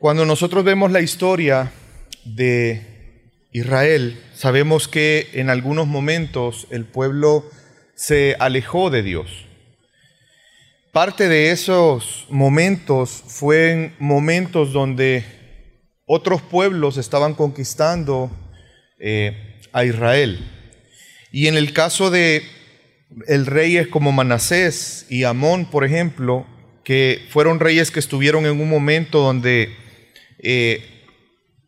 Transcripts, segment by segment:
Cuando nosotros vemos la historia de Israel, sabemos que en algunos momentos el pueblo se alejó de Dios. Parte de esos momentos fueron momentos donde otros pueblos estaban conquistando eh, a Israel. Y en el caso de el reyes como Manasés y Amón, por ejemplo, que fueron reyes que estuvieron en un momento donde eh,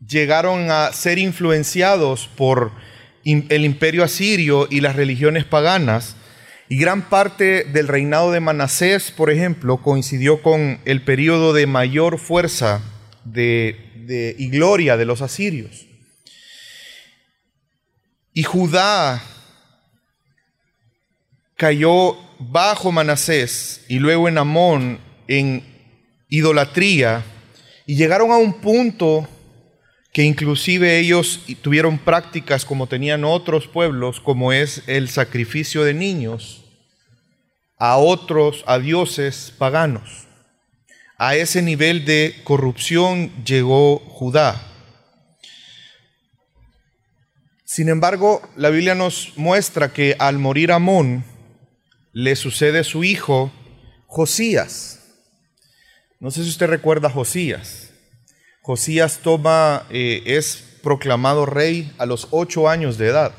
llegaron a ser influenciados por el imperio asirio y las religiones paganas, y gran parte del reinado de Manasés, por ejemplo, coincidió con el periodo de mayor fuerza y gloria de los asirios. Y Judá cayó bajo Manasés y luego en Amón en idolatría y llegaron a un punto que inclusive ellos tuvieron prácticas como tenían otros pueblos, como es el sacrificio de niños a otros, a dioses paganos. A ese nivel de corrupción llegó Judá. Sin embargo, la Biblia nos muestra que al morir Amón, le sucede su hijo Josías. No sé si usted recuerda a Josías. Josías toma, eh, es proclamado rey a los ocho años de edad.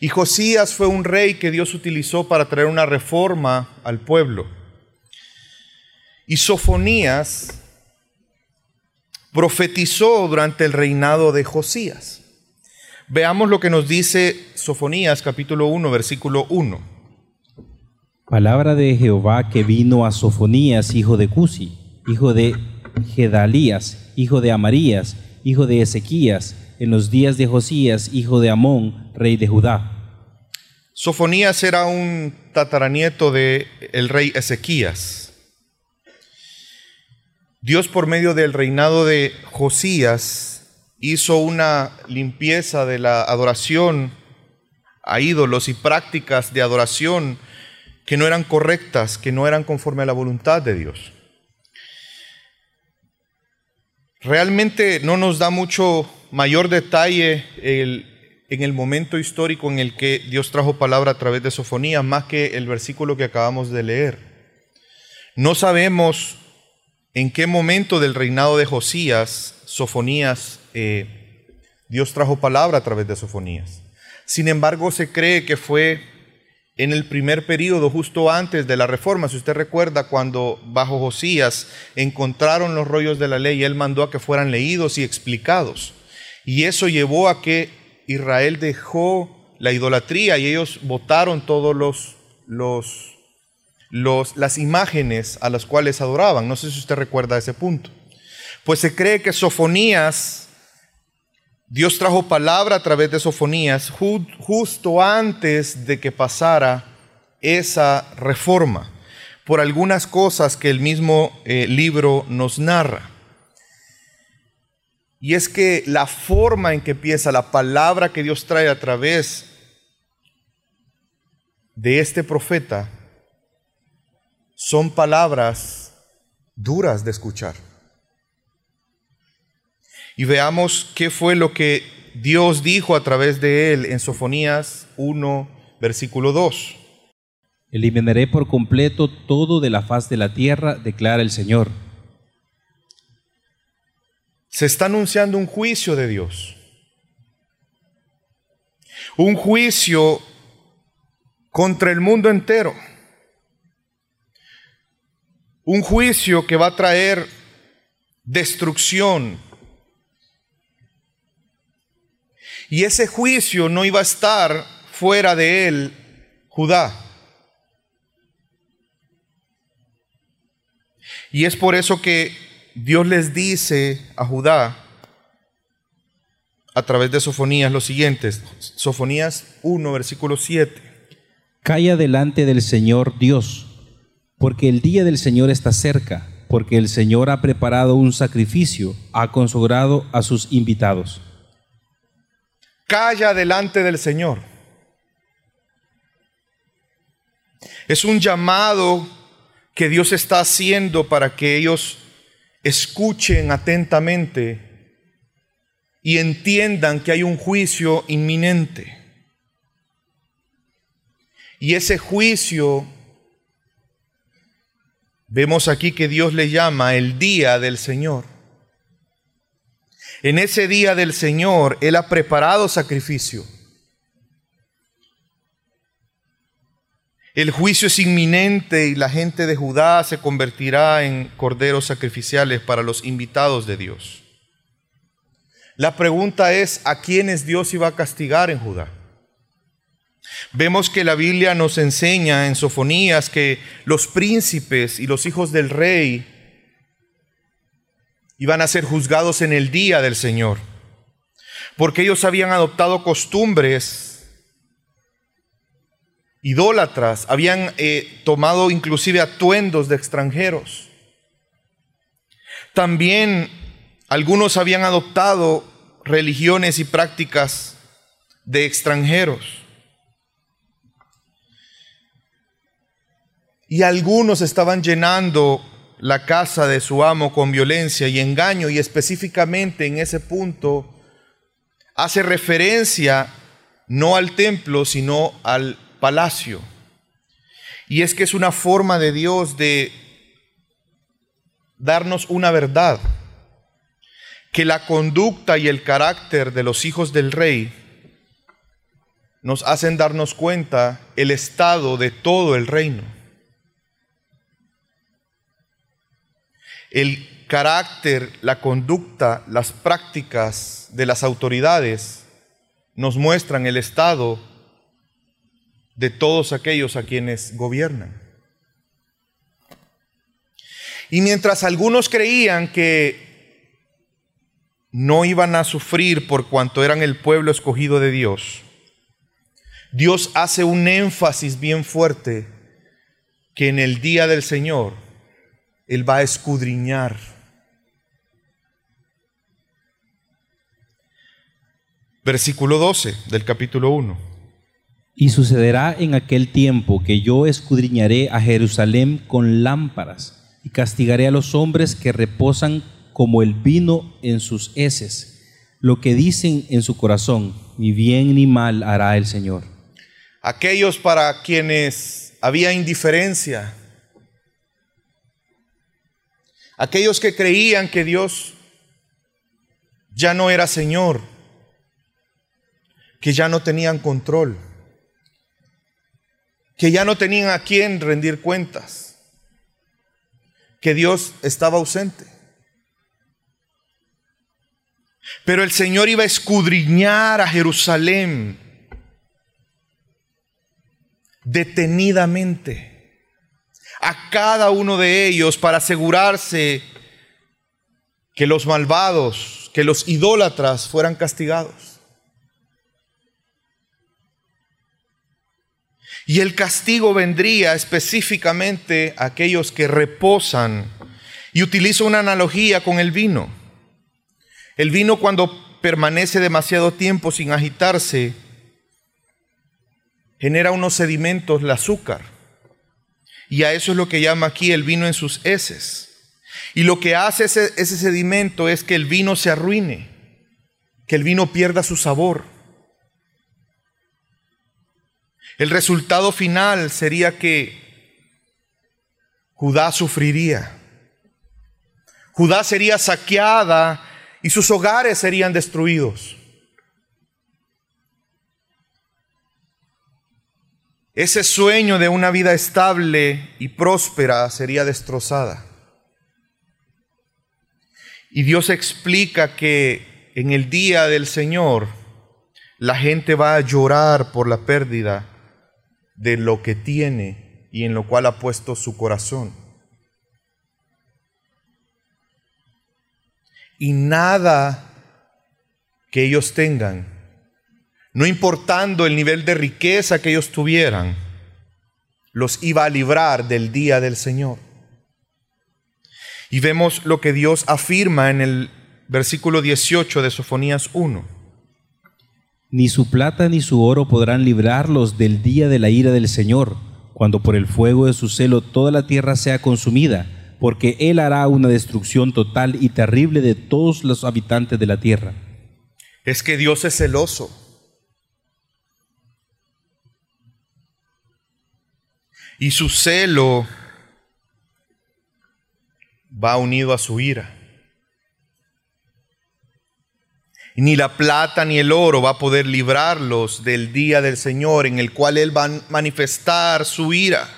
Y Josías fue un rey que Dios utilizó para traer una reforma al pueblo. Y Sofonías profetizó durante el reinado de Josías. Veamos lo que nos dice Sofonías capítulo 1, versículo 1. Palabra de Jehová que vino a Sofonías, hijo de Cusi, hijo de Gedalías, hijo de Amarías, hijo de Ezequías, en los días de Josías, hijo de Amón, rey de Judá. Sofonías era un tataranieto de el rey Ezequías. Dios por medio del reinado de Josías hizo una limpieza de la adoración a ídolos y prácticas de adoración que no eran correctas, que no eran conforme a la voluntad de Dios. Realmente no nos da mucho mayor detalle en el momento histórico en el que Dios trajo palabra a través de Sofonía, más que el versículo que acabamos de leer. No sabemos en qué momento del reinado de Josías, Sofonías, eh, Dios trajo palabra a través de Sofonías. Sin embargo, se cree que fue en el primer periodo, justo antes de la reforma, si usted recuerda, cuando bajo Josías encontraron los rollos de la ley, él mandó a que fueran leídos y explicados. Y eso llevó a que Israel dejó la idolatría y ellos votaron todos los, los, los, las imágenes a las cuales adoraban. No sé si usted recuerda ese punto. Pues se cree que Sofonías Dios trajo palabra a través de Sofonías justo antes de que pasara esa reforma, por algunas cosas que el mismo eh, libro nos narra. Y es que la forma en que empieza la palabra que Dios trae a través de este profeta son palabras duras de escuchar y veamos qué fue lo que Dios dijo a través de él en Sofonías 1, versículo 2. Eliminaré por completo todo de la faz de la tierra, declara el Señor. Se está anunciando un juicio de Dios. Un juicio contra el mundo entero. Un juicio que va a traer destrucción, Y ese juicio no iba a estar fuera de él Judá. Y es por eso que Dios les dice a Judá a través de Sofonías lo siguientes. Sofonías 1, versículo 7. Calla delante del Señor Dios, porque el día del Señor está cerca, porque el Señor ha preparado un sacrificio, ha consagrado a sus invitados calla delante del Señor. Es un llamado que Dios está haciendo para que ellos escuchen atentamente y entiendan que hay un juicio inminente. Y ese juicio, vemos aquí que Dios le llama el día del Señor. En ese día del Señor, Él ha preparado sacrificio. El juicio es inminente y la gente de Judá se convertirá en corderos sacrificiales para los invitados de Dios. La pregunta es, ¿a quiénes Dios iba a castigar en Judá? Vemos que la Biblia nos enseña en Sofonías que los príncipes y los hijos del rey iban a ser juzgados en el día del Señor, porque ellos habían adoptado costumbres idólatras, habían eh, tomado inclusive atuendos de extranjeros. También algunos habían adoptado religiones y prácticas de extranjeros. Y algunos estaban llenando la casa de su amo con violencia y engaño y específicamente en ese punto hace referencia no al templo, sino al palacio. Y es que es una forma de Dios de darnos una verdad, que la conducta y el carácter de los hijos del rey nos hacen darnos cuenta el estado de todo el reino. El carácter, la conducta, las prácticas de las autoridades nos muestran el estado de todos aquellos a quienes gobiernan. Y mientras algunos creían que no iban a sufrir por cuanto eran el pueblo escogido de Dios, Dios hace un énfasis bien fuerte que en el día del Señor Él va a escudriñar. Versículo 12 del capítulo 1. Y sucederá en aquel tiempo que yo escudriñaré a Jerusalén con lámparas y castigaré a los hombres que reposan como el vino en sus heces, lo que dicen en su corazón, ni bien ni mal hará el Señor. Aquellos para quienes había indiferencia, aquellos que creían que Dios ya no era Señor, que ya no tenían control que ya no tenían a quién rendir cuentas, que Dios estaba ausente. Pero el Señor iba a escudriñar a Jerusalén detenidamente a cada uno de ellos para asegurarse que los malvados, que los idólatras fueran castigados. Y el castigo vendría específicamente a aquellos que reposan. Y utilizo una analogía con el vino. El vino cuando permanece demasiado tiempo sin agitarse, genera unos sedimentos, el azúcar. Y a eso es lo que llama aquí el vino en sus heces. Y lo que hace ese, ese sedimento es que el vino se arruine, que el vino pierda su sabor. El resultado final sería que Judá sufriría. Judá sería saqueada y sus hogares serían destruidos. Ese sueño de una vida estable y próspera sería destrozada. Y Dios explica que en el día del Señor la gente va a llorar por la pérdida de lo que tiene y en lo cual ha puesto su corazón. Y nada que ellos tengan, no importando el nivel de riqueza que ellos tuvieran, los iba a librar del día del Señor. Y vemos lo que Dios afirma en el versículo 18 de Sofonías 1. Ni su plata ni su oro podrán librarlos del día de la ira del Señor, cuando por el fuego de su celo toda la tierra sea consumida, porque Él hará una destrucción total y terrible de todos los habitantes de la tierra. Es que Dios es celoso. Y su celo va unido a su ira. Ni la plata ni el oro va a poder librarlos del día del Señor en el cual Él va a manifestar su ira.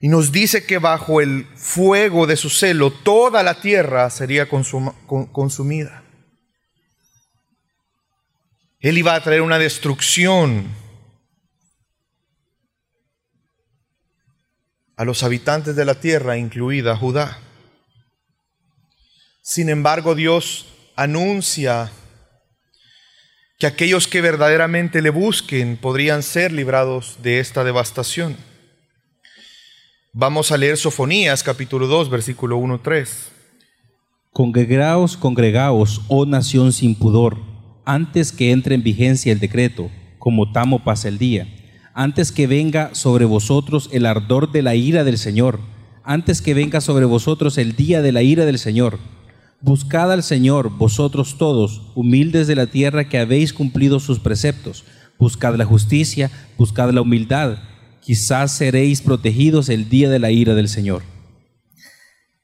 Y nos dice que bajo el fuego de su celo toda la tierra sería consumida. Él iba a traer una destrucción a los habitantes de la tierra, incluida Judá. Sin embargo, Dios anuncia que aquellos que verdaderamente le busquen podrían ser librados de esta devastación. Vamos a leer Sofonías capítulo 2, versículo 1, 3. Congregaos, congregaos, oh nación sin pudor, antes que entre en vigencia el decreto, como tamo pasa el día, antes que venga sobre vosotros el ardor de la ira del Señor, antes que venga sobre vosotros el día de la ira del Señor Buscad al Señor, vosotros todos, humildes de la tierra que habéis cumplido sus preceptos. Buscad la justicia, buscad la humildad. Quizás seréis protegidos el día de la ira del Señor.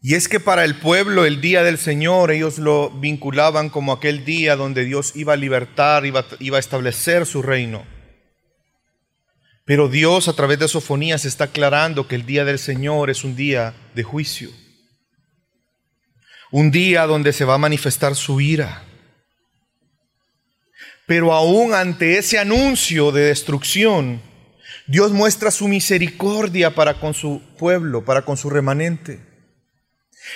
Y es que para el pueblo el día del Señor ellos lo vinculaban como aquel día donde Dios iba a libertar, iba, iba a establecer su reino. Pero Dios a través de Sofonías está aclarando que el día del Señor es un día de juicio un día donde se va a manifestar su ira. Pero aún ante ese anuncio de destrucción, Dios muestra su misericordia para con su pueblo, para con su remanente.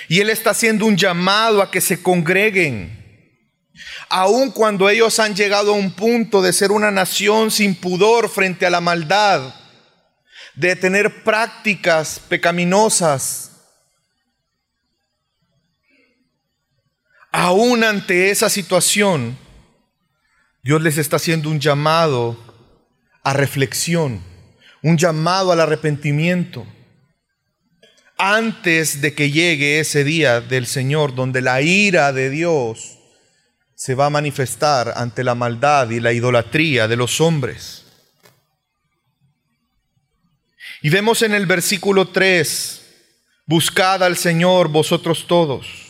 Y Él está haciendo un llamado a que se congreguen. Aun cuando ellos han llegado a un punto de ser una nación sin pudor frente a la maldad, de tener prácticas pecaminosas, aún ante esa situación, Dios les está haciendo un llamado a reflexión, un llamado al arrepentimiento, antes de que llegue ese día del Señor, donde la ira de Dios se va a manifestar ante la maldad y la idolatría de los hombres. Y vemos en el versículo 3, buscad al Señor vosotros todos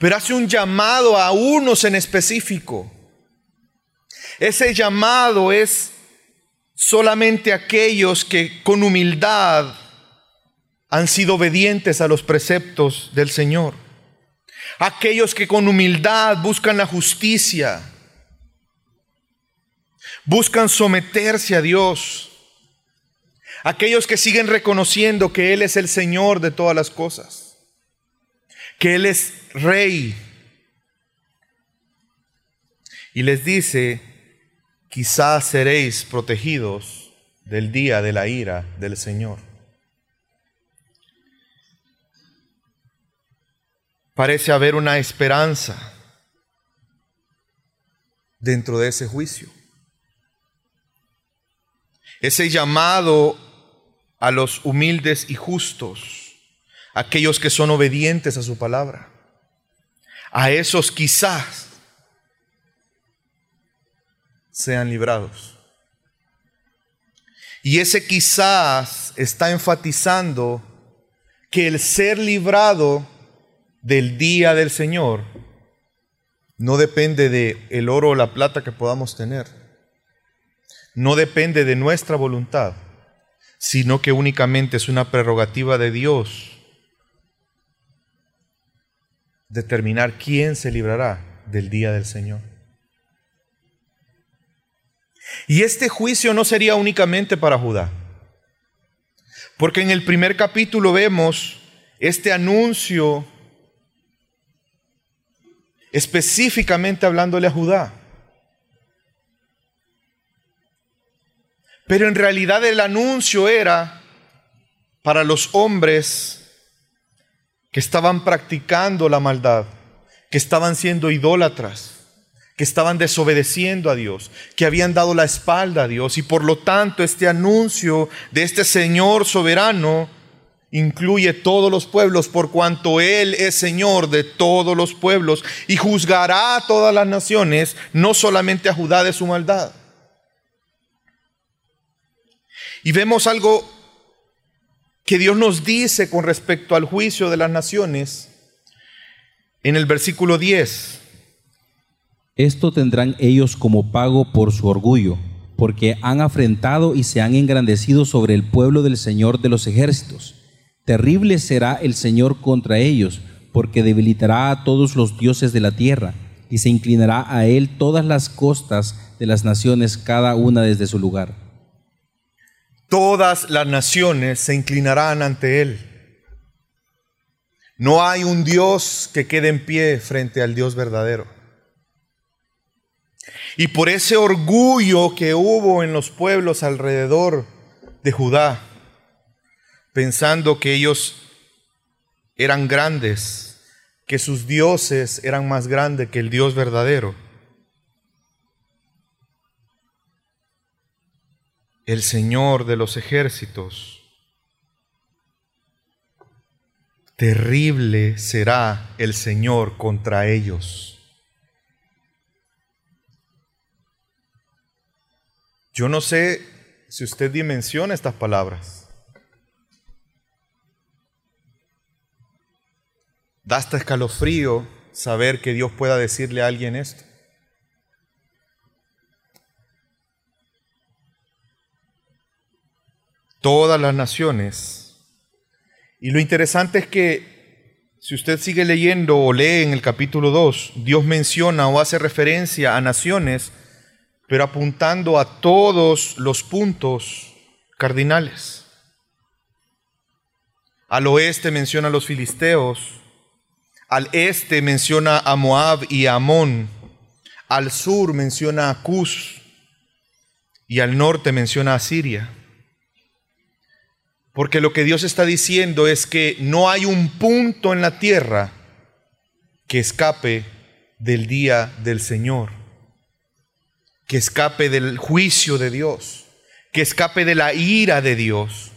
pero hace un llamado a unos en específico. Ese llamado es solamente aquellos que con humildad han sido obedientes a los preceptos del Señor. Aquellos que con humildad buscan la justicia, buscan someterse a Dios. Aquellos que siguen reconociendo que Él es el Señor de todas las cosas que Él es rey. Y les dice, quizás seréis protegidos del día de la ira del Señor. Parece haber una esperanza dentro de ese juicio. Ese llamado a los humildes y justos aquellos que son obedientes a su palabra. A esos quizás sean librados. Y ese quizás está enfatizando que el ser librado del día del Señor no depende de el oro o la plata que podamos tener. No depende de nuestra voluntad, sino que únicamente es una prerrogativa de Dios determinar quién se librará del día del Señor. Y este juicio no sería únicamente para Judá, porque en el primer capítulo vemos este anuncio específicamente hablándole a Judá. Pero en realidad el anuncio era para los hombres que estaban practicando la maldad, que estaban siendo idólatras, que estaban desobedeciendo a Dios, que habían dado la espalda a Dios y por lo tanto este anuncio de este Señor soberano incluye todos los pueblos por cuanto Él es Señor de todos los pueblos y juzgará a todas las naciones, no solamente a Judá de su maldad. Y vemos algo que Dios nos dice con respecto al juicio de las naciones en el versículo 10. Esto tendrán ellos como pago por su orgullo, porque han afrentado y se han engrandecido sobre el pueblo del Señor de los ejércitos. Terrible será el Señor contra ellos, porque debilitará a todos los dioses de la tierra, y se inclinará a él todas las costas de las naciones, cada una desde su lugar. Todas las naciones se inclinarán ante él. No hay un Dios que quede en pie frente al Dios verdadero. Y por ese orgullo que hubo en los pueblos alrededor de Judá, pensando que ellos eran grandes, que sus dioses eran más grandes que el Dios verdadero, el Señor de los ejércitos. Terrible será el Señor contra ellos. Yo no sé si usted dimensiona estas palabras. Da escalofrío saber que Dios pueda decirle a alguien esto. todas las naciones. Y lo interesante es que si usted sigue leyendo o lee en el capítulo 2, Dios menciona o hace referencia a naciones, pero apuntando a todos los puntos cardinales. Al oeste menciona a los filisteos, al este menciona a Moab y a Amón, al sur menciona a Cus y al norte menciona a Siria. Porque lo que Dios está diciendo es que no hay un punto en la tierra que escape del día del Señor, que escape del juicio de Dios, que escape de la ira de Dios.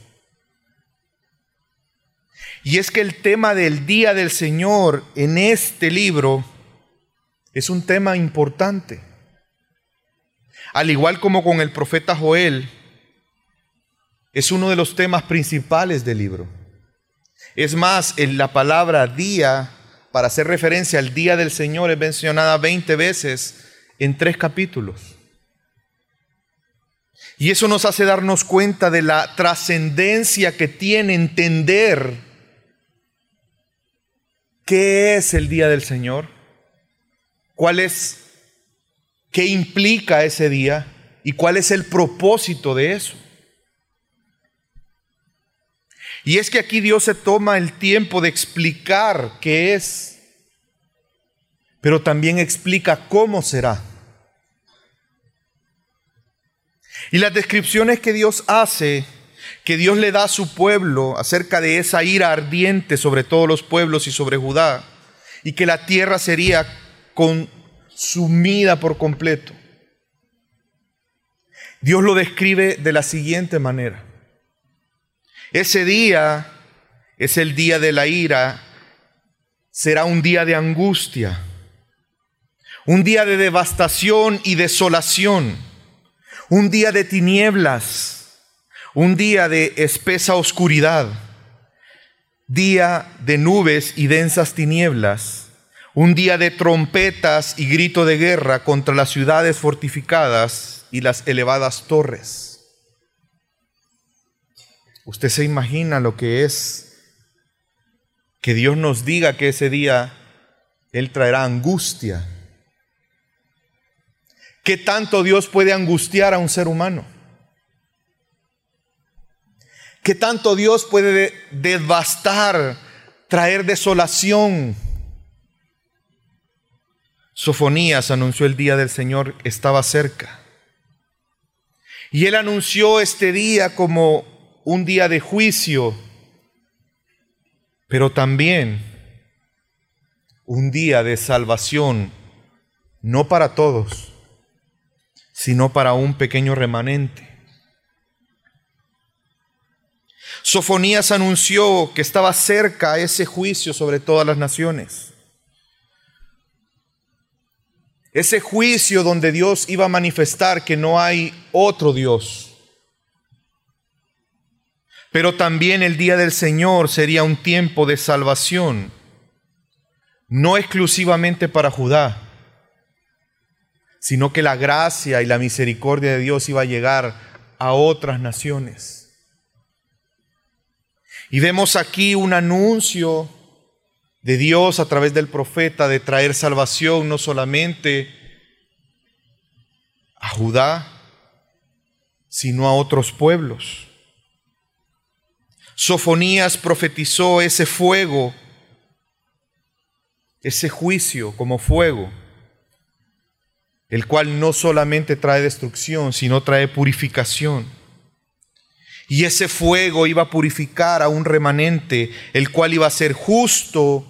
Y es que el tema del día del Señor en este libro es un tema importante. Al igual como con el profeta Joel, es uno de los temas principales del libro. Es más, en la palabra día, para hacer referencia al día del Señor, es mencionada 20 veces en tres capítulos. Y eso nos hace darnos cuenta de la trascendencia que tiene entender qué es el día del Señor, cuál es, qué implica ese día y cuál es el propósito de eso. Y es que aquí Dios se toma el tiempo de explicar qué es, pero también explica cómo será. Y las descripciones que Dios hace, que Dios le da a su pueblo acerca de esa ira ardiente sobre todos los pueblos y sobre Judá, y que la tierra sería consumida por completo. Dios lo describe de la siguiente manera. Ese día es el día de la ira, será un día de angustia, un día de devastación y desolación, un día de tinieblas, un día de espesa oscuridad, día de nubes y densas tinieblas, un día de trompetas y grito de guerra contra las ciudades fortificadas y las elevadas torres. Usted se imagina lo que es que Dios nos diga que ese día Él traerá angustia. ¿Qué tanto Dios puede angustiar a un ser humano? ¿Qué tanto Dios puede devastar, traer desolación? Sofonías anunció el día del Señor estaba cerca. Y él anunció este día como un día de juicio, pero también un día de salvación no para todos, sino para un pequeño remanente. Sofonías anunció que estaba cerca ese juicio sobre todas las naciones. Ese juicio donde Dios iba a manifestar que no hay otro Dios. Pero también el día del Señor sería un tiempo de salvación, no exclusivamente para Judá, sino que la gracia y la misericordia de Dios iba a llegar a otras naciones. Y vemos aquí un anuncio de Dios a través del profeta de traer salvación no solamente a Judá, sino a otros pueblos. Sofonías profetizó ese fuego, ese juicio como fuego, el cual no solamente trae destrucción, sino trae purificación. Y ese fuego iba a purificar a un remanente, el cual iba a ser justo,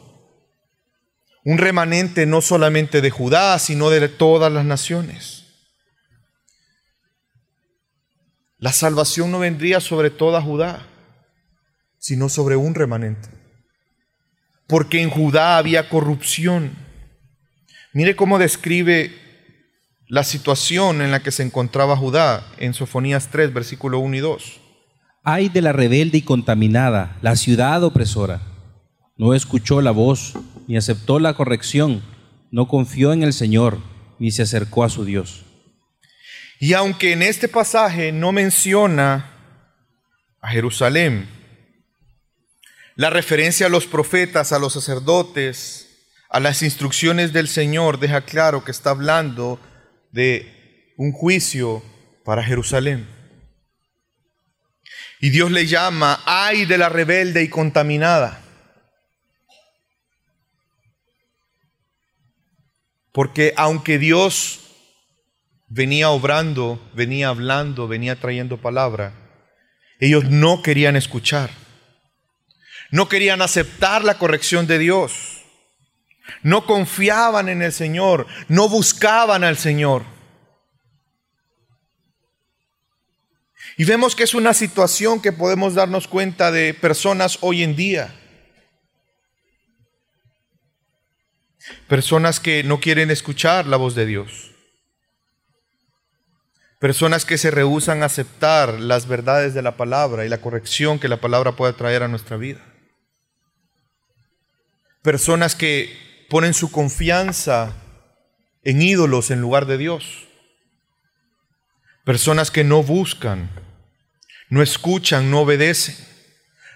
un remanente no solamente de Judá, sino de todas las naciones. La salvación no vendría sobre toda Judá, sino sobre un remanente. Porque en Judá había corrupción. Mire cómo describe la situación en la que se encontraba Judá en Sofonías 3, versículo 1 y 2. Ay de la rebelde y contaminada, la ciudad opresora. No escuchó la voz, ni aceptó la corrección, no confió en el Señor, ni se acercó a su Dios. Y aunque en este pasaje no menciona a Jerusalén, la referencia a los profetas, a los sacerdotes, a las instrucciones del Señor deja claro que está hablando de un juicio para Jerusalén. Y Dios le llama, ay de la rebelde y contaminada. Porque aunque Dios venía obrando, venía hablando, venía trayendo palabra, ellos no querían escuchar. No querían aceptar la corrección de Dios. No confiaban en el Señor, no buscaban al Señor. Y vemos que es una situación que podemos darnos cuenta de personas hoy en día. Personas que no quieren escuchar la voz de Dios. Personas que se rehusan a aceptar las verdades de la palabra y la corrección que la palabra puede traer a nuestra vida. Personas que ponen su confianza en ídolos en lugar de Dios. Personas que no buscan, no escuchan, no obedecen,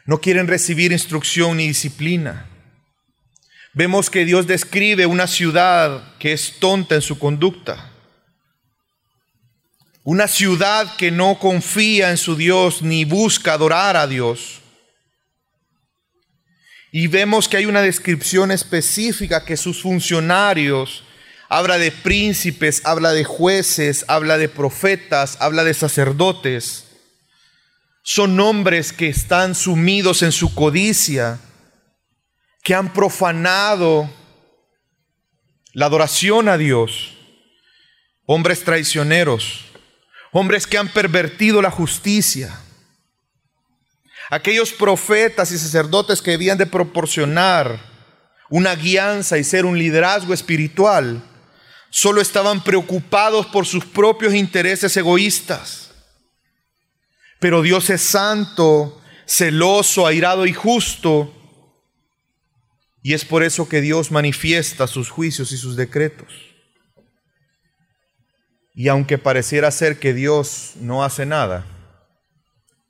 no quieren recibir instrucción ni disciplina. Vemos que Dios describe una ciudad que es tonta en su conducta. Una ciudad que no confía en su Dios ni busca adorar a Dios. Y vemos que hay una descripción específica que sus funcionarios habla de príncipes, habla de jueces, habla de profetas, habla de sacerdotes. Son hombres que están sumidos en su codicia, que han profanado la adoración a Dios. Hombres traicioneros, hombres que han pervertido la justicia. Aquellos profetas y sacerdotes que debían de proporcionar una guianza y ser un liderazgo espiritual solo estaban preocupados por sus propios intereses egoístas. Pero Dios es santo, celoso, airado y justo. Y es por eso que Dios manifiesta sus juicios y sus decretos. Y aunque pareciera ser que Dios no hace nada,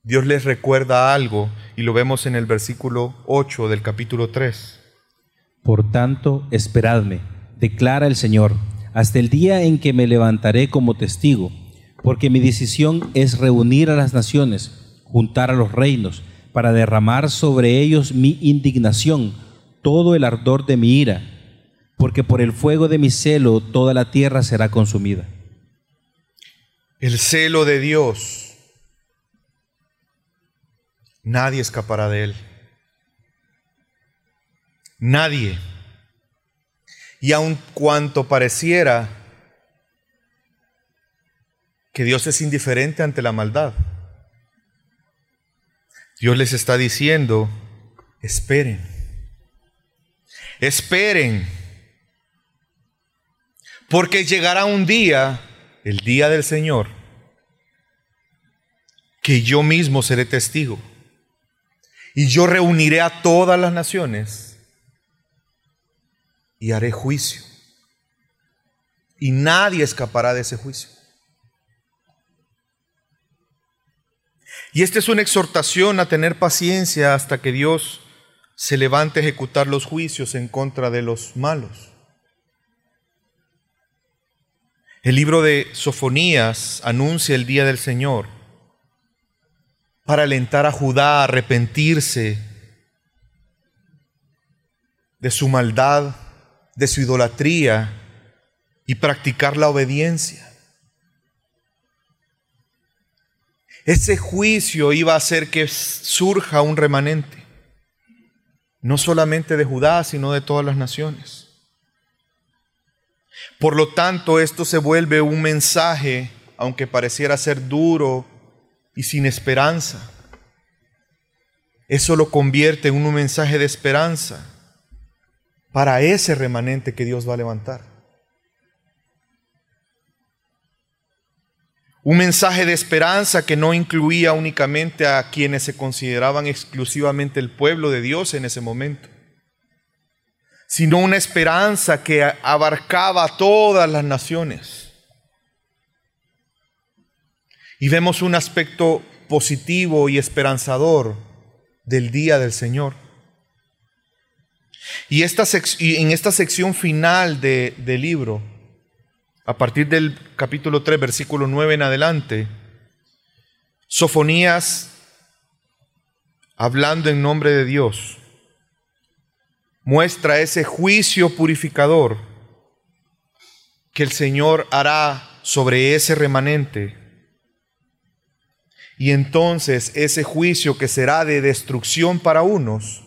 Dios les recuerda algo y lo vemos en el versículo 8 del capítulo 3. Por tanto, esperadme, declara el Señor hasta el día en que me levantaré como testigo, porque mi decisión es reunir a las naciones, juntar a los reinos, para derramar sobre ellos mi indignación, todo el ardor de mi ira, porque por el fuego de mi celo toda la tierra será consumida. El celo de Dios, nadie escapará de él. Nadie. Y aun cuanto pareciera que Dios es indiferente ante la maldad. Dios les está diciendo, esperen, esperen, porque llegará un día, el día del Señor, que yo mismo seré testigo. Y yo reuniré a todas las naciones y haré juicio. Y nadie escapará de ese juicio. Y esta es una exhortación a tener paciencia hasta que Dios se levante a ejecutar los juicios en contra de los malos. El libro de Sofonías anuncia el día del Señor para alentar a Judá a arrepentirse de su maldad, de su idolatría y practicar la obediencia. Ese juicio iba a hacer que surja un remanente, no solamente de Judá, sino de todas las naciones. Por lo tanto, esto se vuelve un mensaje, aunque pareciera ser duro, y sin esperanza. Eso lo convierte en un mensaje de esperanza para ese remanente que Dios va a levantar. Un mensaje de esperanza que no incluía únicamente a quienes se consideraban exclusivamente el pueblo de Dios en ese momento, sino una esperanza que abarcaba a todas las naciones. Y vemos un aspecto positivo y esperanzador del día del Señor. Y, esta en esta sección final del libro, a partir del capítulo 3, versículo 9 en adelante, Sofonías, hablando en nombre de Dios, muestra ese juicio purificador que el Señor hará sobre ese remanente y entonces ese juicio que será de destrucción para unos,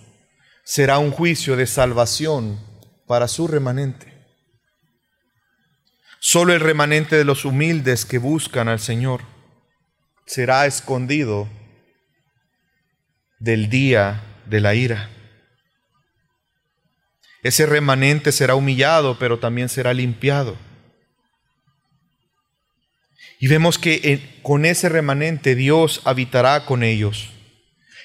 será un juicio de salvación para su remanente. Solo el remanente de los humildes que buscan al Señor será escondido del día de la ira. Ese remanente será humillado, pero también será limpiado. Y vemos que con ese remanente Dios habitará con ellos.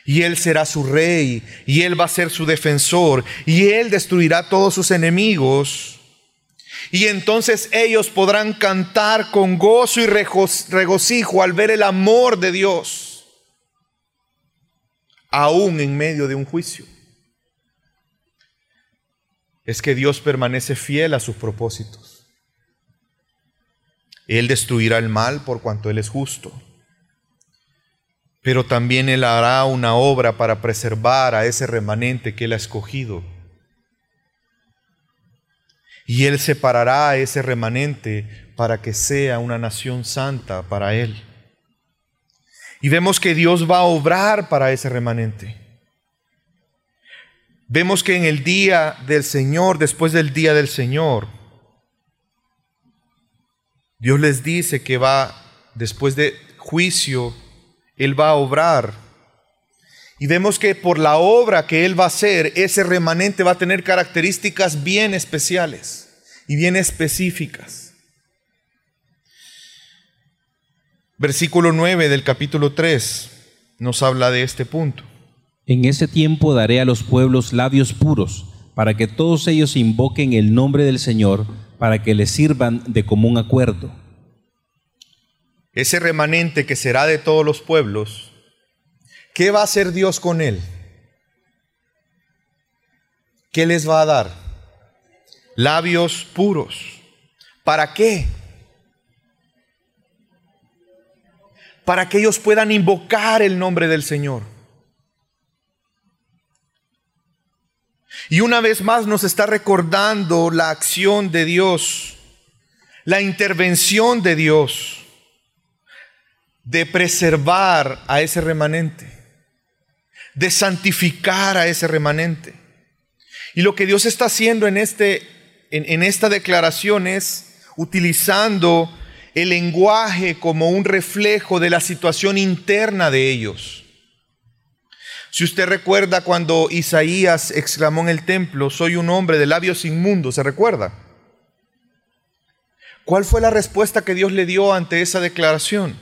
Y Él será su rey, y Él va a ser su defensor, y Él destruirá todos sus enemigos. Y entonces ellos podrán cantar con gozo y regocijo al ver el amor de Dios, aún en medio de un juicio. Es que Dios permanece fiel a sus propósitos. Él destruirá el mal por cuanto Él es justo. Pero también Él hará una obra para preservar a ese remanente que Él ha escogido. Y Él separará a ese remanente para que sea una nación santa para Él. Y vemos que Dios va a obrar para ese remanente. Vemos que en el día del Señor, después del día del Señor, Dios les dice que va, después de juicio, Él va a obrar. Y vemos que por la obra que Él va a hacer, ese remanente va a tener características bien especiales y bien específicas. Versículo 9 del capítulo 3 nos habla de este punto. En ese tiempo daré a los pueblos labios puros, para que todos ellos invoquen el nombre del Señor para que le sirvan de común acuerdo. Ese remanente que será de todos los pueblos, ¿qué va a hacer Dios con él? ¿Qué les va a dar? Labios puros. ¿Para qué? Para que ellos puedan invocar el nombre del Señor. Y una vez más nos está recordando la acción de Dios, la intervención de Dios de preservar a ese remanente, de santificar a ese remanente. Y lo que Dios está haciendo en, este, en, esta declaración es utilizando el lenguaje como un reflejo de la situación interna de ellos. Si usted recuerda cuando Isaías exclamó en el templo, soy un hombre de labios inmundos, ¿se recuerda? ¿Cuál fue la respuesta que Dios le dio ante esa declaración?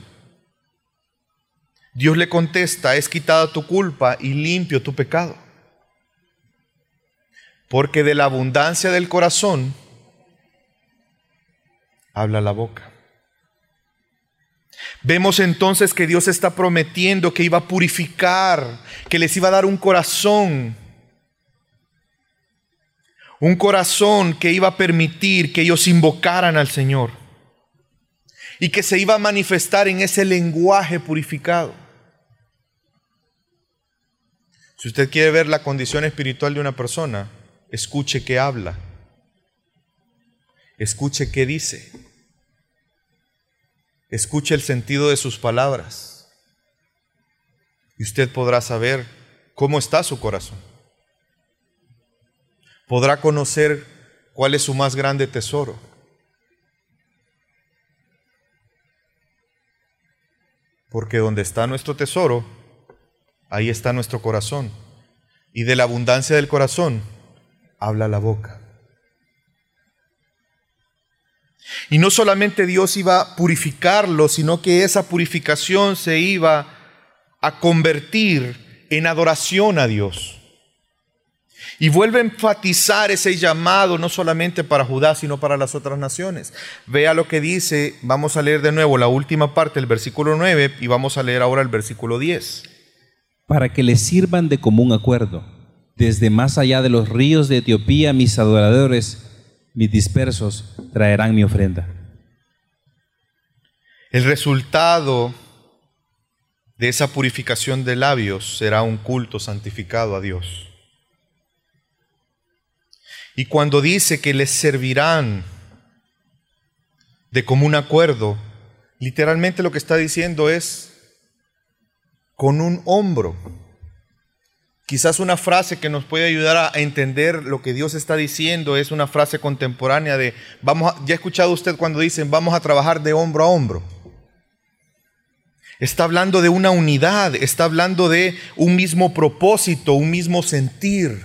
Dios le contesta, es quitada tu culpa y limpio tu pecado. Porque de la abundancia del corazón habla la boca. Vemos entonces que Dios está prometiendo que iba a purificar, que les iba a dar un corazón, un corazón que iba a permitir que ellos invocaran al Señor y que se iba a manifestar en ese lenguaje purificado. Si usted quiere ver la condición espiritual de una persona, escuche qué habla, escuche qué dice. Escuche el sentido de sus palabras y usted podrá saber cómo está su corazón. Podrá conocer cuál es su más grande tesoro. Porque donde está nuestro tesoro, ahí está nuestro corazón. Y de la abundancia del corazón habla la boca. Y no solamente Dios iba a purificarlo, sino que esa purificación se iba a convertir en adoración a Dios. Y vuelve a enfatizar ese llamado no solamente para Judá, sino para las otras naciones. Vea lo que dice, vamos a leer de nuevo la última parte del versículo 9 y vamos a leer ahora el versículo 10. Para que les sirvan de común acuerdo, desde más allá de los ríos de Etiopía, mis adoradores mis dispersos traerán mi ofrenda. El resultado de esa purificación de labios será un culto santificado a Dios. Y cuando dice que les servirán de común acuerdo, literalmente lo que está diciendo es con un hombro. Quizás una frase que nos puede ayudar a entender lo que Dios está diciendo es una frase contemporánea de, vamos ya ha escuchado usted cuando dicen, vamos a trabajar de hombro a hombro. Está hablando de una unidad, está hablando de un mismo propósito, un mismo sentir.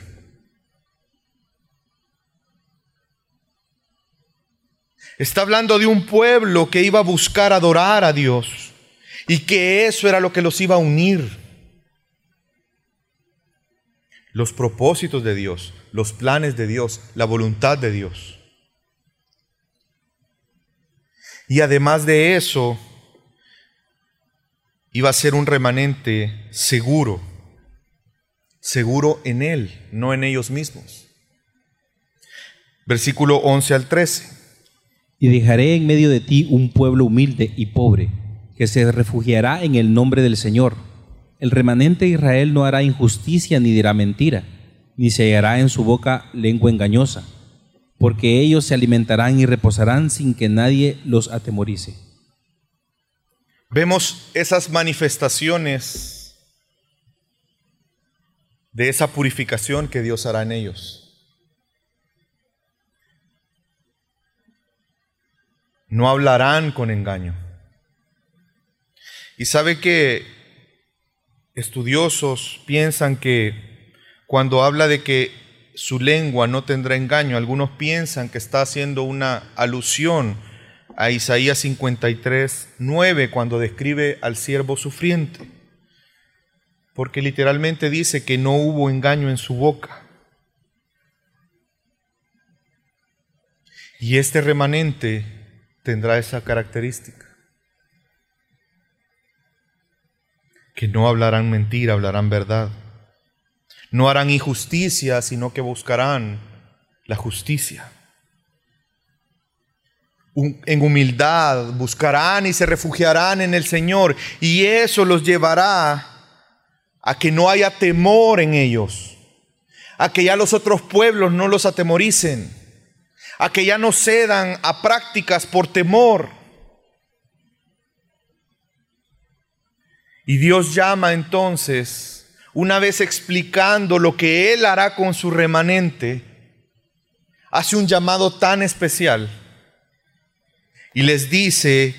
Está hablando de un pueblo que iba a buscar adorar a Dios y que eso era lo que los iba a unir los propósitos de Dios, los planes de Dios, la voluntad de Dios. Y además de eso, iba a ser un remanente seguro, seguro en Él, no en ellos mismos. Versículo 11 al 13. Y dejaré en medio de ti un pueblo humilde y pobre, que se refugiará en el nombre del Señor el remanente de Israel no hará injusticia ni dirá mentira, ni se hallará en su boca lengua engañosa, porque ellos se alimentarán y reposarán sin que nadie los atemorice. Vemos esas manifestaciones de esa purificación que Dios hará en ellos. No hablarán con engaño. Y sabe que estudiosos piensan que cuando habla de que su lengua no tendrá engaño, algunos piensan que está haciendo una alusión a Isaías 53, 9, cuando describe al siervo sufriente, porque literalmente dice que no hubo engaño en su boca. Y este remanente tendrá esa característica. Que no hablarán mentira, hablarán verdad. No harán injusticia, sino que buscarán la justicia. En humildad buscarán y se refugiarán en el Señor y eso los llevará a que no haya temor en ellos, a que ya los otros pueblos no los atemoricen, a que ya no cedan a prácticas por temor. Y Dios llama entonces, una vez explicando lo que Él hará con su remanente, hace un llamado tan especial. y les dice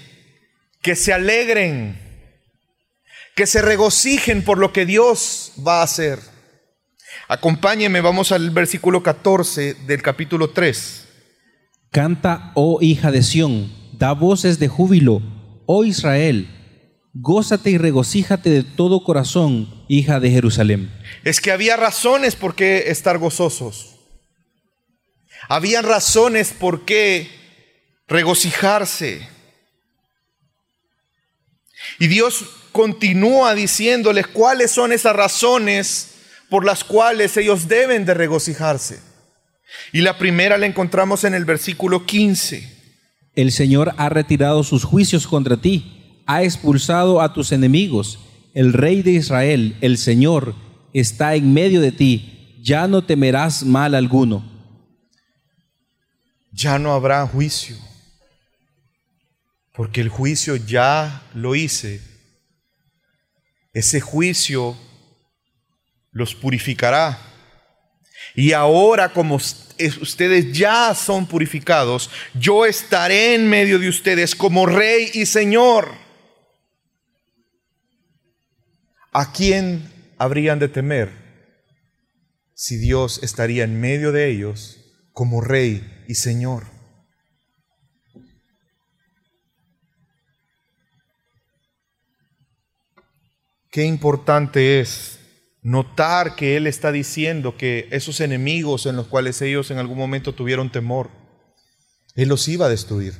que se alegren, que se regocijen por lo que Dios va a hacer. Acompáñenme, vamos al versículo 14 del capítulo 3. Canta, oh hija de Sión, da voces de júbilo, oh Israel, gózate y regocíjate de todo corazón, hija de Jerusalén. Es que había razones por qué estar gozosos. Habían razones por qué regocijarse. Y Dios continúa diciéndoles cuáles son esas razones por las cuales ellos deben de regocijarse. Y la primera la encontramos en el versículo 15. El Señor ha retirado sus juicios contra ti, ha expulsado a tus enemigos. El Rey de Israel, el Señor, está en medio de ti, ya no temerás mal alguno. Ya no habrá juicio, porque el juicio ya lo hice. Ese juicio los purificará. Y ahora como ustedes ya son purificados, yo estaré en medio de ustedes como rey y señor. ¿A quién habrían de temer si Dios estaría en medio de ellos como rey y señor? Qué importante es notar que Él está diciendo que esos enemigos en los cuales ellos en algún momento tuvieron temor, Él los iba a destruir.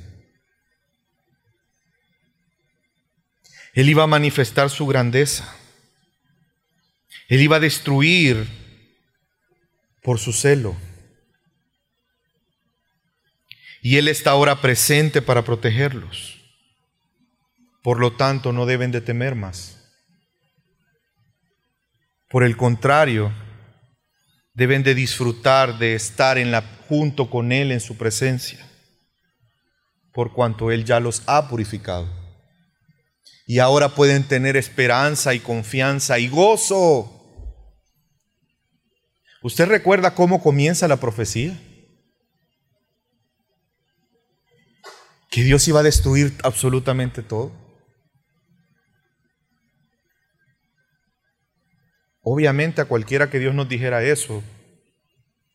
Él iba a manifestar su grandeza. Él iba a destruir por su celo. Y Él está ahora presente para protegerlos. Por lo tanto, no deben de temer más. Por el contrario, deben de disfrutar de estar en la, junto con Él en su presencia, por cuanto Él ya los ha purificado. Y ahora pueden tener esperanza y confianza y gozo. ¿Usted recuerda cómo comienza la profecía? Que Dios iba a destruir absolutamente todo. Obviamente a cualquiera que Dios nos dijera eso,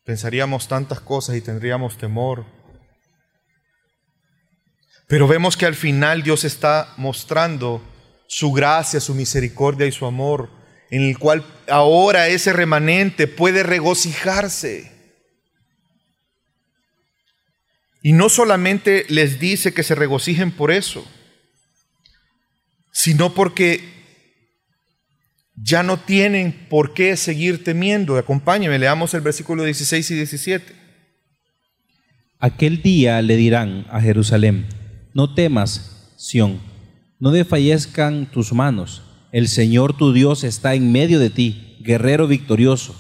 pensaríamos tantas cosas y tendríamos temor. Pero vemos que al final Dios está mostrando su gracia, su misericordia y su amor, en el cual ahora ese remanente puede regocijarse. Y no solamente les dice que se regocijen por eso, sino porque ya no tienen por qué seguir temiendo. Acompáñenme, leamos el versículo 16 y 17. Aquel día le dirán a Jerusalén, no temas, Sión, no desfallezcan tus manos, el Señor tu Dios está en medio de ti, guerrero victorioso.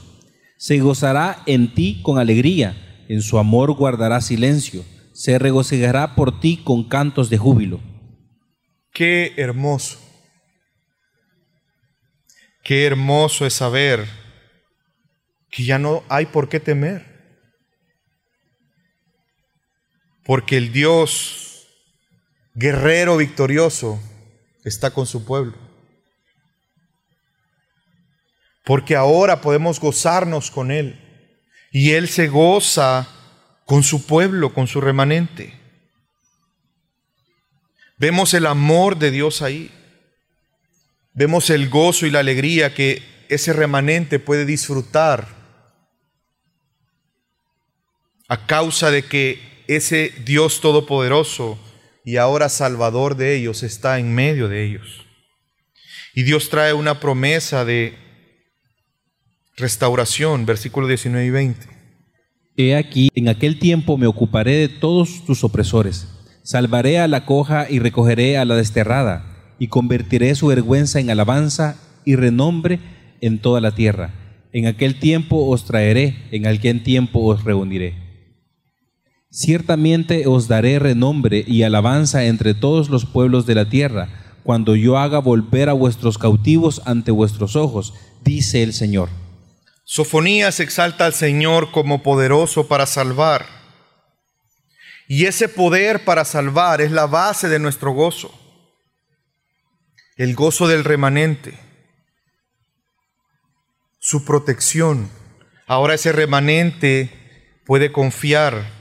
Se gozará en ti con alegría, en su amor guardará silencio, se regocijará por ti con cantos de júbilo. Qué hermoso Qué hermoso es saber que ya no hay por qué temer. Porque el Dios guerrero victorioso está con su pueblo. Porque ahora podemos gozarnos con Él. Y Él se goza con su pueblo, con su remanente. Vemos el amor de Dios ahí. Vemos el gozo y la alegría que ese remanente puede disfrutar a causa de que ese Dios todopoderoso y ahora salvador de ellos está en medio de ellos. Y Dios trae una promesa de restauración, versículos 19 y 20. He aquí, en aquel tiempo me ocuparé de todos tus opresores, salvaré a la coja y recogeré a la desterrada y convertiré su vergüenza en alabanza y renombre en toda la tierra. En aquel tiempo os traeré, en aquel tiempo os reuniré. Ciertamente os daré renombre y alabanza entre todos los pueblos de la tierra, cuando yo haga volver a vuestros cautivos ante vuestros ojos, dice el Señor. Sofonías exalta al Señor como poderoso para salvar. Y ese poder para salvar es la base de nuestro gozo. El gozo del remanente. Su protección. Ahora ese remanente puede confiar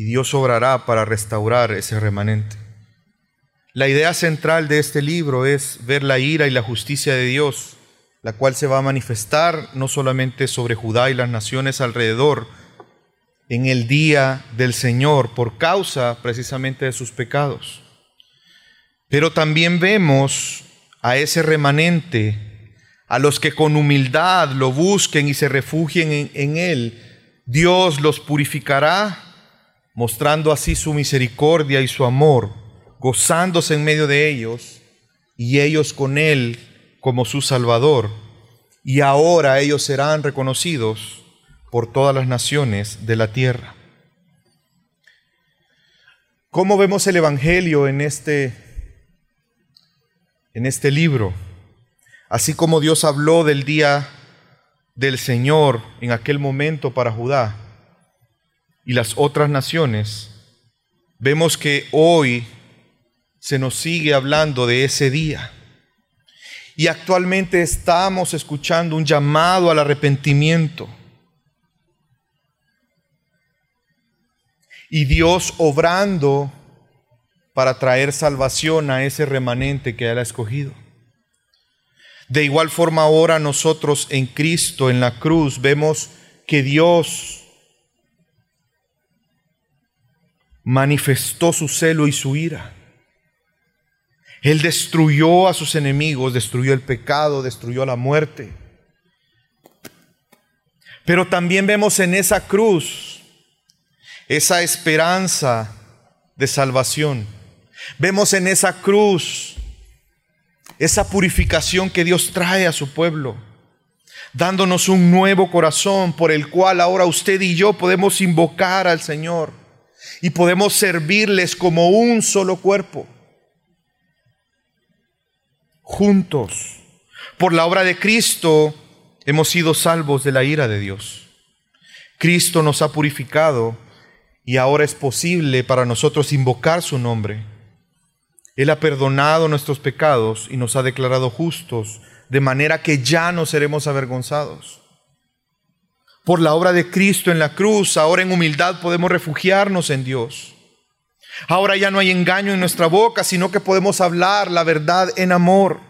y Dios obrará para restaurar ese remanente. La idea central de este libro es ver la ira y la justicia de Dios, la cual se va a manifestar no solamente sobre Judá y las naciones alrededor en el día del Señor por causa precisamente de sus pecados, pero también vemos a ese remanente, a los que con humildad lo busquen y se refugien en, en Él, Dios los purificará mostrando así su misericordia y su amor, gozándose en medio de ellos y ellos con Él como su Salvador. Y ahora ellos serán reconocidos por todas las naciones de la tierra. ¿Cómo vemos el Evangelio en este, en este libro? Así como Dios habló del día del Señor en aquel momento para Judá, y las otras naciones, vemos que hoy se nos sigue hablando de ese día. Y actualmente estamos escuchando un llamado al arrepentimiento. Y Dios obrando para traer salvación a ese remanente que Él ha escogido. De igual forma ahora nosotros en Cristo, en la cruz, vemos que Dios manifestó su celo y su ira. Él destruyó a sus enemigos, destruyó el pecado, destruyó la muerte. Pero también vemos en esa cruz esa esperanza de salvación. Vemos en esa cruz esa purificación que Dios trae a su pueblo, dándonos un nuevo corazón por el cual ahora usted y yo podemos invocar al Señor y podemos servirles como un solo cuerpo, juntos. Por la obra de Cristo hemos sido salvos de la ira de Dios. Cristo nos ha purificado y ahora es posible para nosotros invocar su nombre. Él ha perdonado nuestros pecados y nos ha declarado justos, de manera que ya no seremos avergonzados por la obra de Cristo en la cruz, ahora en humildad podemos refugiarnos en Dios. Ahora ya no hay engaño en nuestra boca, sino que podemos hablar la verdad en amor.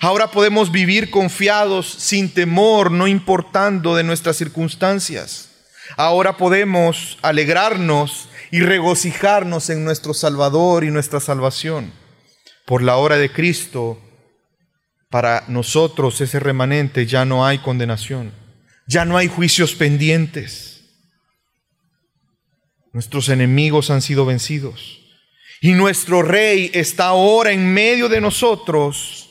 Ahora podemos vivir confiados, sin temor, no importando de nuestras circunstancias. Ahora podemos alegrarnos y regocijarnos en nuestro Salvador y nuestra salvación. Por la obra de Cristo, para nosotros ese remanente ya no hay condenación. Ya no hay juicios pendientes. Nuestros enemigos han sido vencidos. Y nuestro rey está ahora en medio de nosotros.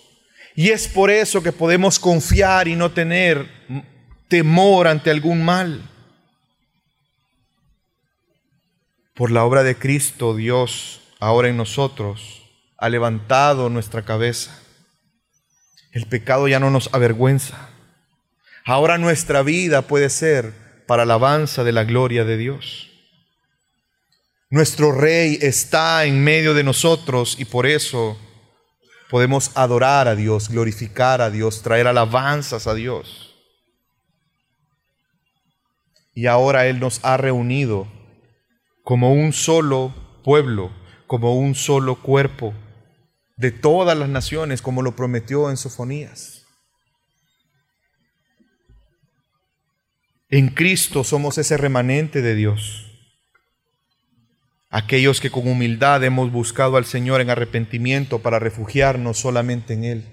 Y es por eso que podemos confiar y no tener temor ante algún mal. Por la obra de Cristo, Dios ahora en nosotros ha levantado nuestra cabeza. El pecado ya no nos avergüenza. Ahora nuestra vida puede ser para alabanza de la gloria de Dios. Nuestro Rey está en medio de nosotros y por eso podemos adorar a Dios, glorificar a Dios, traer alabanzas a Dios. Y ahora Él nos ha reunido como un solo pueblo, como un solo cuerpo de todas las naciones, como lo prometió en Sofonías. En Cristo somos ese remanente de Dios. Aquellos que con humildad hemos buscado al Señor en arrepentimiento para refugiarnos solamente en Él.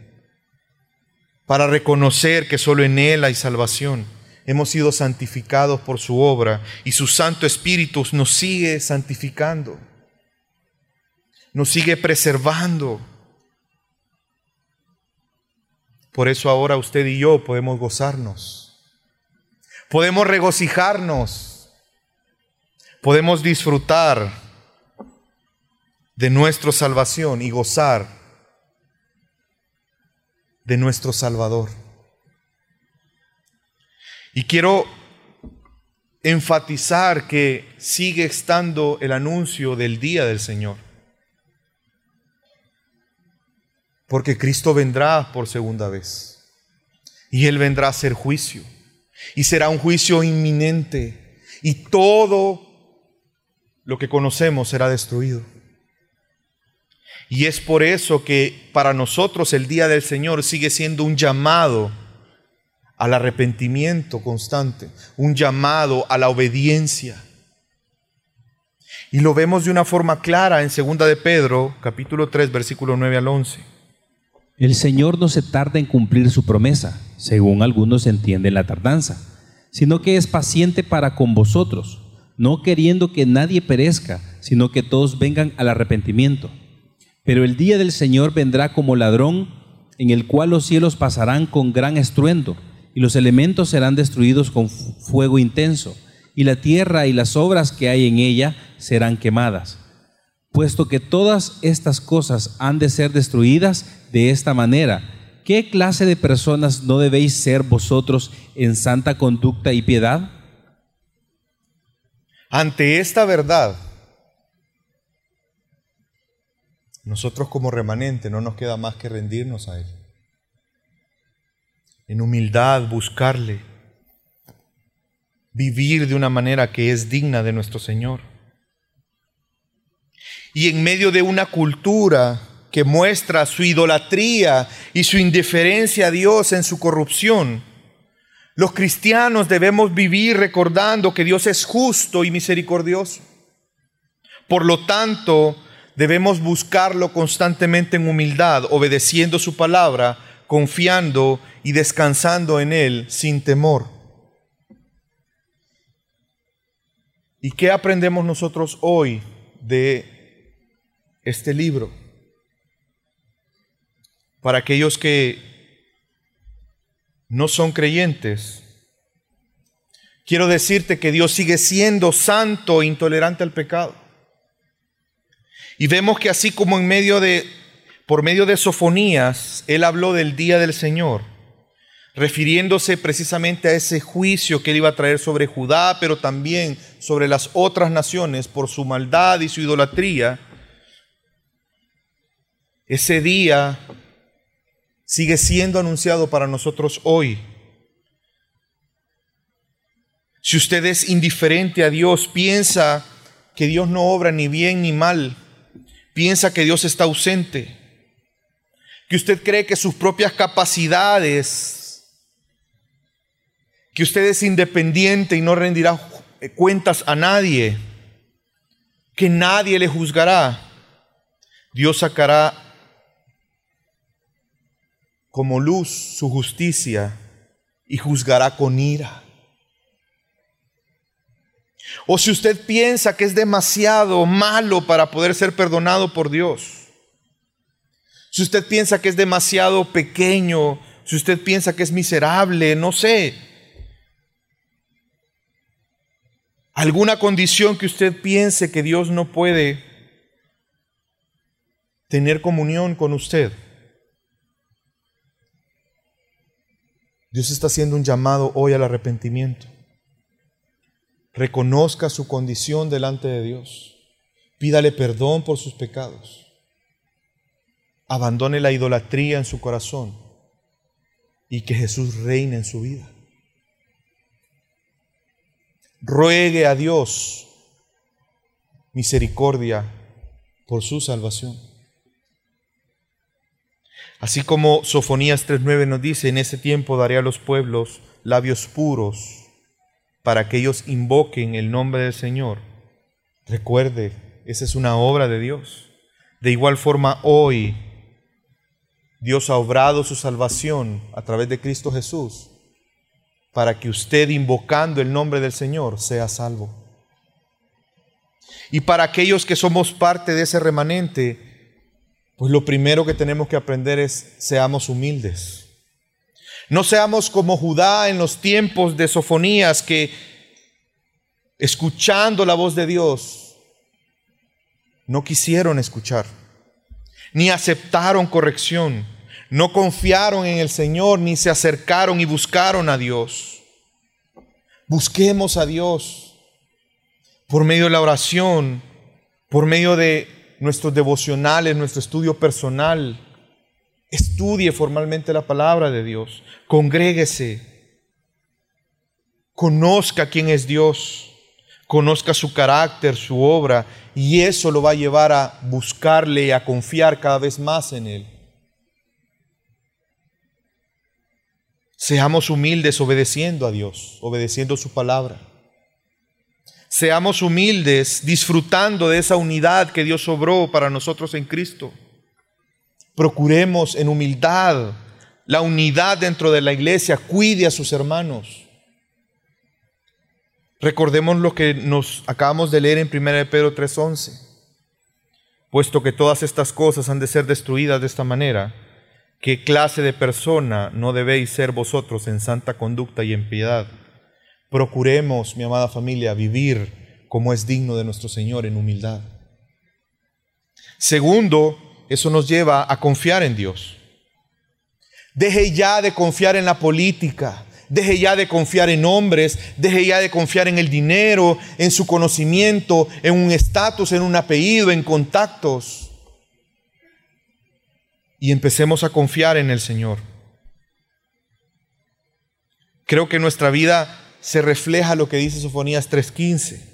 Para reconocer que solo en Él hay salvación. Hemos sido santificados por su obra y su Santo Espíritu nos sigue santificando. Nos sigue preservando. Por eso ahora usted y yo podemos gozarnos Podemos regocijarnos, podemos disfrutar de nuestra salvación y gozar de nuestro Salvador. Y quiero enfatizar que sigue estando el anuncio del día del Señor. Porque Cristo vendrá por segunda vez. Y Él vendrá a hacer juicio. Y será un juicio inminente. Y todo lo que conocemos será destruido. Y es por eso que para nosotros el día del Señor sigue siendo un llamado al arrepentimiento constante, un llamado a la obediencia. Y lo vemos de una forma clara en 2 de Pedro, capítulo 3, versículo 9 al 11. El Señor no se tarda en cumplir su promesa, según algunos entienden la tardanza, sino que es paciente para con vosotros, no queriendo que nadie perezca, sino que todos vengan al arrepentimiento. Pero el día del Señor vendrá como ladrón, en el cual los cielos pasarán con gran estruendo, y los elementos serán destruidos con fuego intenso, y la tierra y las obras que hay en ella serán quemadas. Puesto que todas estas cosas han de ser destruidas de esta manera, ¿qué clase de personas no debéis ser vosotros en santa conducta y piedad? Ante esta verdad, nosotros como remanente no nos queda más que rendirnos a Él. En humildad buscarle. Vivir de una manera que es digna de nuestro Señor. Y en medio de una cultura que muestra su idolatría y su indiferencia a Dios en su corrupción, los cristianos debemos vivir recordando que Dios es justo y misericordioso. Por lo tanto, debemos buscarlo constantemente en humildad, obedeciendo su palabra, confiando y descansando en Él sin temor. ¿Y qué aprendemos nosotros hoy de este libro? Para aquellos que no son creyentes, quiero decirte que Dios sigue siendo santo e intolerante al pecado. Y vemos que así como en medio de, por medio de Sofonías, él habló del día del Señor, refiriéndose precisamente a ese juicio que él iba a traer sobre Judá, pero también sobre las otras naciones por su maldad y su idolatría. Ese día sigue siendo anunciado para nosotros hoy. Si usted es indiferente a Dios, piensa que Dios no obra ni bien ni mal, piensa que Dios está ausente, que usted cree que sus propias capacidades, que usted es independiente y no rendirá cuentas a nadie, que nadie le juzgará, Dios sacará como luz su justicia y juzgará con ira. O si usted piensa que es demasiado malo para poder ser perdonado por Dios. Si usted piensa que es demasiado pequeño, si usted piensa que es miserable, no sé. Alguna condición que usted piense que Dios no puede tener comunión con usted. Dios está haciendo un llamado hoy al arrepentimiento reconozca su condición delante de Dios, pídale perdón por sus pecados, abandone la idolatría en su corazón y que Jesús reine en su vida. Ruegue a Dios misericordia por su salvación. Así como Sofonías 3.9 nos dice, en ese tiempo daré a los pueblos labios puros para que ellos invoquen el nombre del Señor. Recuerde, esa es una obra de Dios. De igual forma, hoy Dios ha obrado su salvación a través de Cristo Jesús para que usted, invocando el nombre del Señor, sea salvo. Y para aquellos que somos parte de ese remanente, pues lo primero que tenemos que aprender es seamos humildes. No seamos como Judá en los tiempos de Sofonías que, escuchando la voz de Dios, no quisieron escuchar, ni aceptaron corrección, no confiaron en el Señor, ni se acercaron y buscaron a Dios. Busquemos a Dios por medio de la oración, por medio de nuestros devocionales, nuestro estudio personal. Estudie formalmente la palabra de Dios. Congréguese. Conozca quién es Dios. Conozca su carácter, su obra. Y eso lo va a llevar a buscarle y a confiar cada vez más en Él. Seamos humildes obedeciendo a Dios, obedeciendo su palabra. Seamos humildes disfrutando de esa unidad que Dios obró para nosotros en Cristo. Procuremos en humildad la unidad dentro de la iglesia, cuide a sus hermanos. Recordemos lo que nos acabamos de leer en 1 Pedro 3:11. Puesto que todas estas cosas han de ser destruidas de esta manera, ¿Qué clase de persona no debéis ser vosotros en santa conducta y en piedad? Procuremos, mi amada familia, vivir como es digno de nuestro Señor en humildad. Segundo, eso nos lleva a confiar en Dios. Deje ya de confiar en la política, deje ya de confiar en hombres, deje ya de confiar en el dinero, en su conocimiento, en un estatus, en un apellido, en contactos y empecemos a confiar en el Señor. Creo que nuestra vida se refleja lo que dice Sofonías 3:15.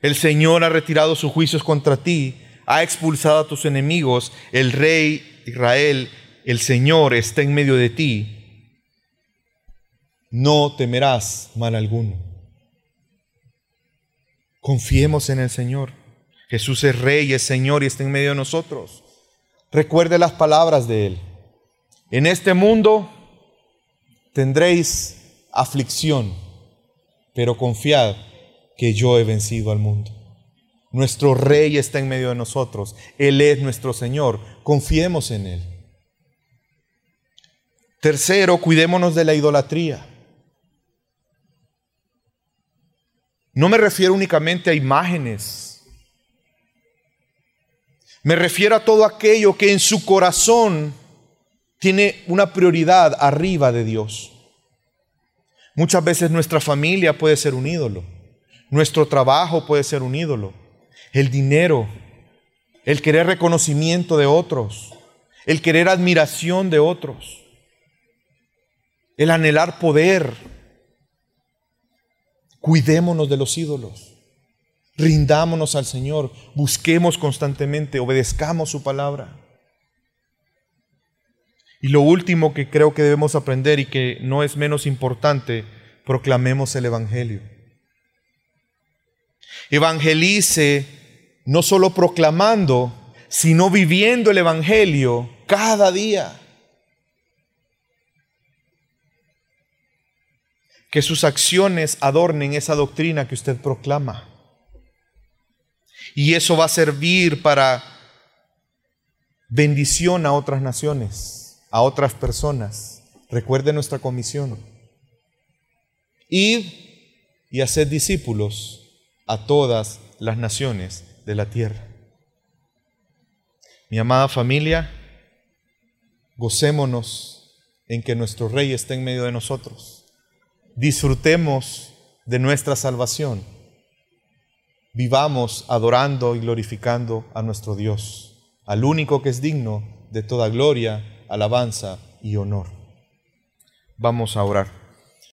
El Señor ha retirado sus juicios contra ti, ha expulsado a tus enemigos, el rey Israel, el Señor está en medio de ti. No temerás mal alguno. Confiemos en el Señor. Jesús es rey, es Señor y está en medio de nosotros. Recuerde las palabras de Él. En este mundo tendréis aflicción, pero confiad que yo he vencido al mundo. Nuestro Rey está en medio de nosotros. Él es nuestro Señor. Confiemos en Él. Tercero, cuidémonos de la idolatría. No me refiero únicamente a imágenes me refiero a todo aquello que en su corazón tiene una prioridad arriba de Dios. Muchas veces nuestra familia puede ser un ídolo, nuestro trabajo puede ser un ídolo, el dinero, el querer reconocimiento de otros, el querer admiración de otros, el anhelar poder. Cuidémonos de los ídolos. Rindámonos al Señor, busquemos constantemente, obedezcamos su palabra. Y lo último que creo que debemos aprender y que no es menos importante, proclamemos el Evangelio. Evangelice no solo proclamando, sino viviendo el Evangelio cada día. Que sus acciones adornen esa doctrina que usted proclama. Y eso va a servir para bendición a otras naciones, a otras personas. Recuerde nuestra comisión. Id y haced discípulos a todas las naciones de la tierra. Mi amada familia, gocémonos en que nuestro Rey esté en medio de nosotros. Disfrutemos de nuestra salvación vivamos adorando y glorificando a nuestro Dios, al único que es digno de toda gloria, alabanza y honor. Vamos a orar.